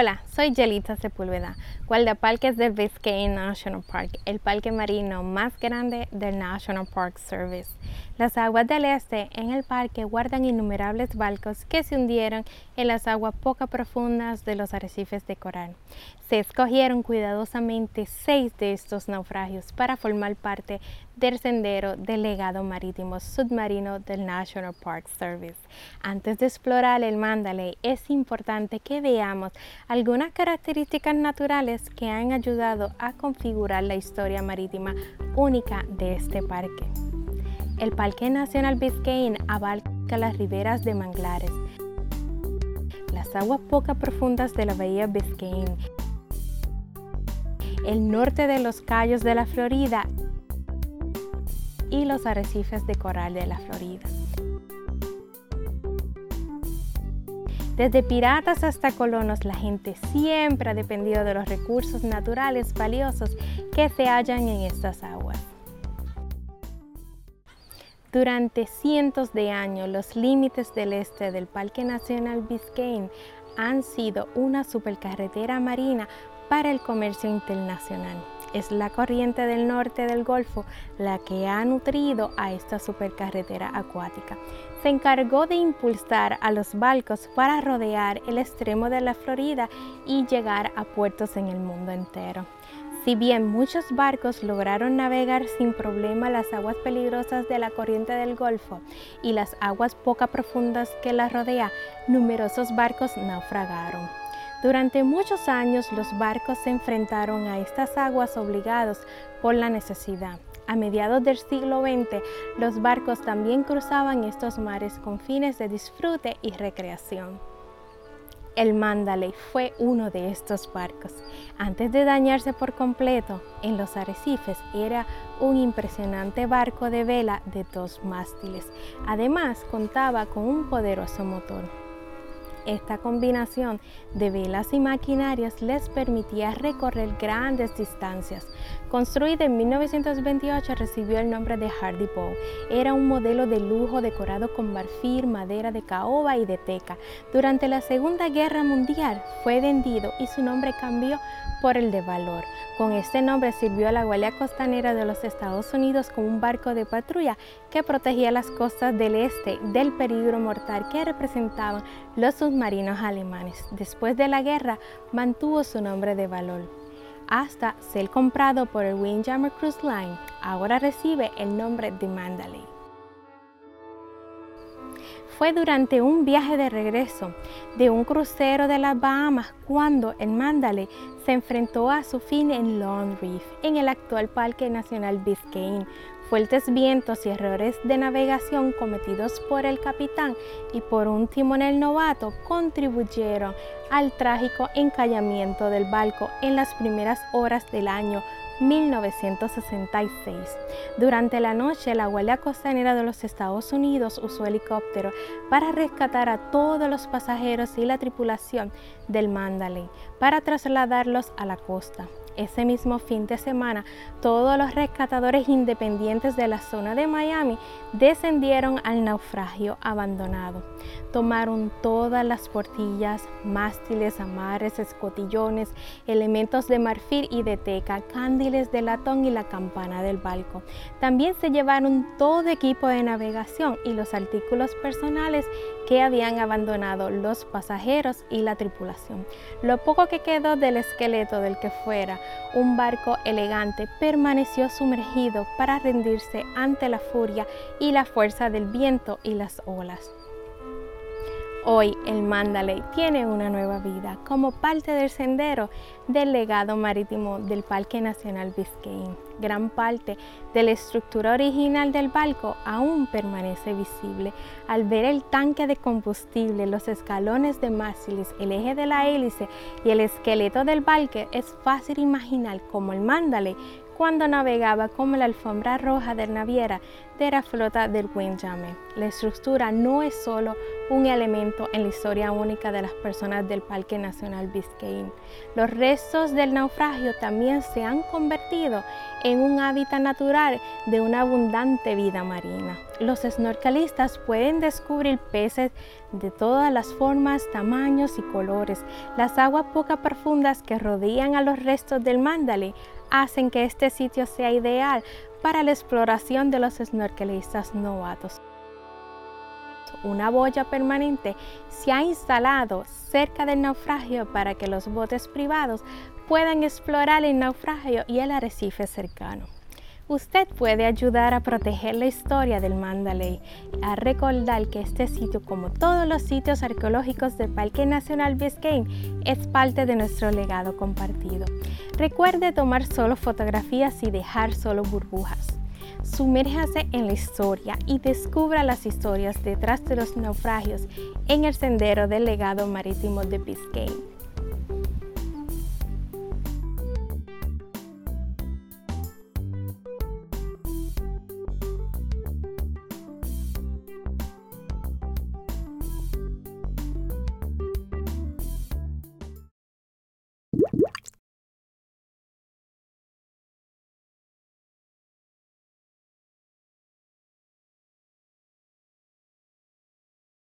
Hola, soy Yelita Sepúlveda, guardaparques del Biscayne National Park, el parque marino más grande del National Park Service. Las aguas del este en el parque guardan innumerables barcos que se hundieron en las aguas poco profundas de los arrecifes de coral. Se escogieron cuidadosamente seis de estos naufragios para formar parte del sendero del legado marítimo submarino del National Park Service. Antes de explorar el Mandalay, es importante que veamos algunas características naturales que han ayudado a configurar la historia marítima única de este parque. El Parque Nacional Biscayne abarca las riberas de manglares, las aguas poco profundas de la bahía Biscayne, el norte de los Cayos de la Florida y los arrecifes de coral de la Florida. Desde piratas hasta colonos, la gente siempre ha dependido de los recursos naturales valiosos que se hallan en estas aguas. Durante cientos de años, los límites del este del Parque Nacional Biscayne han sido una supercarretera marina para el comercio internacional. Es la corriente del norte del Golfo la que ha nutrido a esta supercarretera acuática. Se encargó de impulsar a los barcos para rodear el extremo de la Florida y llegar a puertos en el mundo entero. Si bien muchos barcos lograron navegar sin problema las aguas peligrosas de la corriente del Golfo y las aguas poco profundas que la rodea, numerosos barcos naufragaron. Durante muchos años los barcos se enfrentaron a estas aguas obligados por la necesidad. A mediados del siglo XX, los barcos también cruzaban estos mares con fines de disfrute y recreación. El Mandalay fue uno de estos barcos. Antes de dañarse por completo en los arrecifes, era un impresionante barco de vela de dos mástiles. Además, contaba con un poderoso motor. Esta combinación de velas y maquinarias les permitía recorrer grandes distancias. Construida en 1928, recibió el nombre de Hardy Bow. Era un modelo de lujo decorado con marfil, madera de caoba y de teca. Durante la Segunda Guerra Mundial fue vendido y su nombre cambió por el de valor. Con este nombre sirvió a la Guardia Costanera de los Estados Unidos como un barco de patrulla que protegía las costas del este del peligro mortal que representaban los submarinos alemanes. Después de la guerra mantuvo su nombre de valor hasta ser comprado por el Windjammer Cruise Line. Ahora recibe el nombre de Mandalay. Fue durante un viaje de regreso de un crucero de las Bahamas cuando el Mandalay se enfrentó a su fin en Long Reef, en el actual Parque Nacional Biscayne. Fuertes vientos y errores de navegación cometidos por el capitán y por un timonel novato contribuyeron al trágico encallamiento del barco en las primeras horas del año 1966. Durante la noche, la Guardia Costanera de los Estados Unidos usó helicóptero para rescatar a todos los pasajeros y la tripulación del Mandalay para trasladarlos a la costa. Ese mismo fin de semana, todos los rescatadores independientes de la zona de Miami descendieron al naufragio abandonado. Tomaron todas las portillas, mástiles, amares, escotillones, elementos de marfil y de teca, cándiles de latón y la campana del barco. También se llevaron todo equipo de navegación y los artículos personales que habían abandonado los pasajeros y la tripulación. Lo poco que quedó del esqueleto del que fuera un barco elegante permaneció sumergido para rendirse ante la furia y la fuerza del viento y las olas. Hoy el Mandalay tiene una nueva vida como parte del sendero del legado marítimo del Parque Nacional Biscayne. Gran parte de la estructura original del barco aún permanece visible. Al ver el tanque de combustible, los escalones de mástiles, el eje de la hélice y el esqueleto del barco, es fácil imaginar cómo el Mandalay cuando navegaba como la alfombra roja de naviera de la flota del Windjammer. La estructura no es solo un elemento en la historia única de las personas del Parque Nacional Biscayne. Los restos del naufragio también se han convertido en un hábitat natural de una abundante vida marina. Los snorkelistas pueden descubrir peces de todas las formas, tamaños y colores. Las aguas poco profundas que rodean a los restos del Mandalay hacen que este sitio sea ideal para la exploración de los snorkelistas novatos. Una boya permanente se ha instalado cerca del naufragio para que los botes privados puedan explorar el naufragio y el arrecife cercano. Usted puede ayudar a proteger la historia del Mandalay, a recordar que este sitio, como todos los sitios arqueológicos del Parque Nacional Biscayne, es parte de nuestro legado compartido. Recuerde tomar solo fotografías y dejar solo burbujas. Sumérjase en la historia y descubra las historias detrás de los naufragios en el sendero del legado marítimo de Biscayne.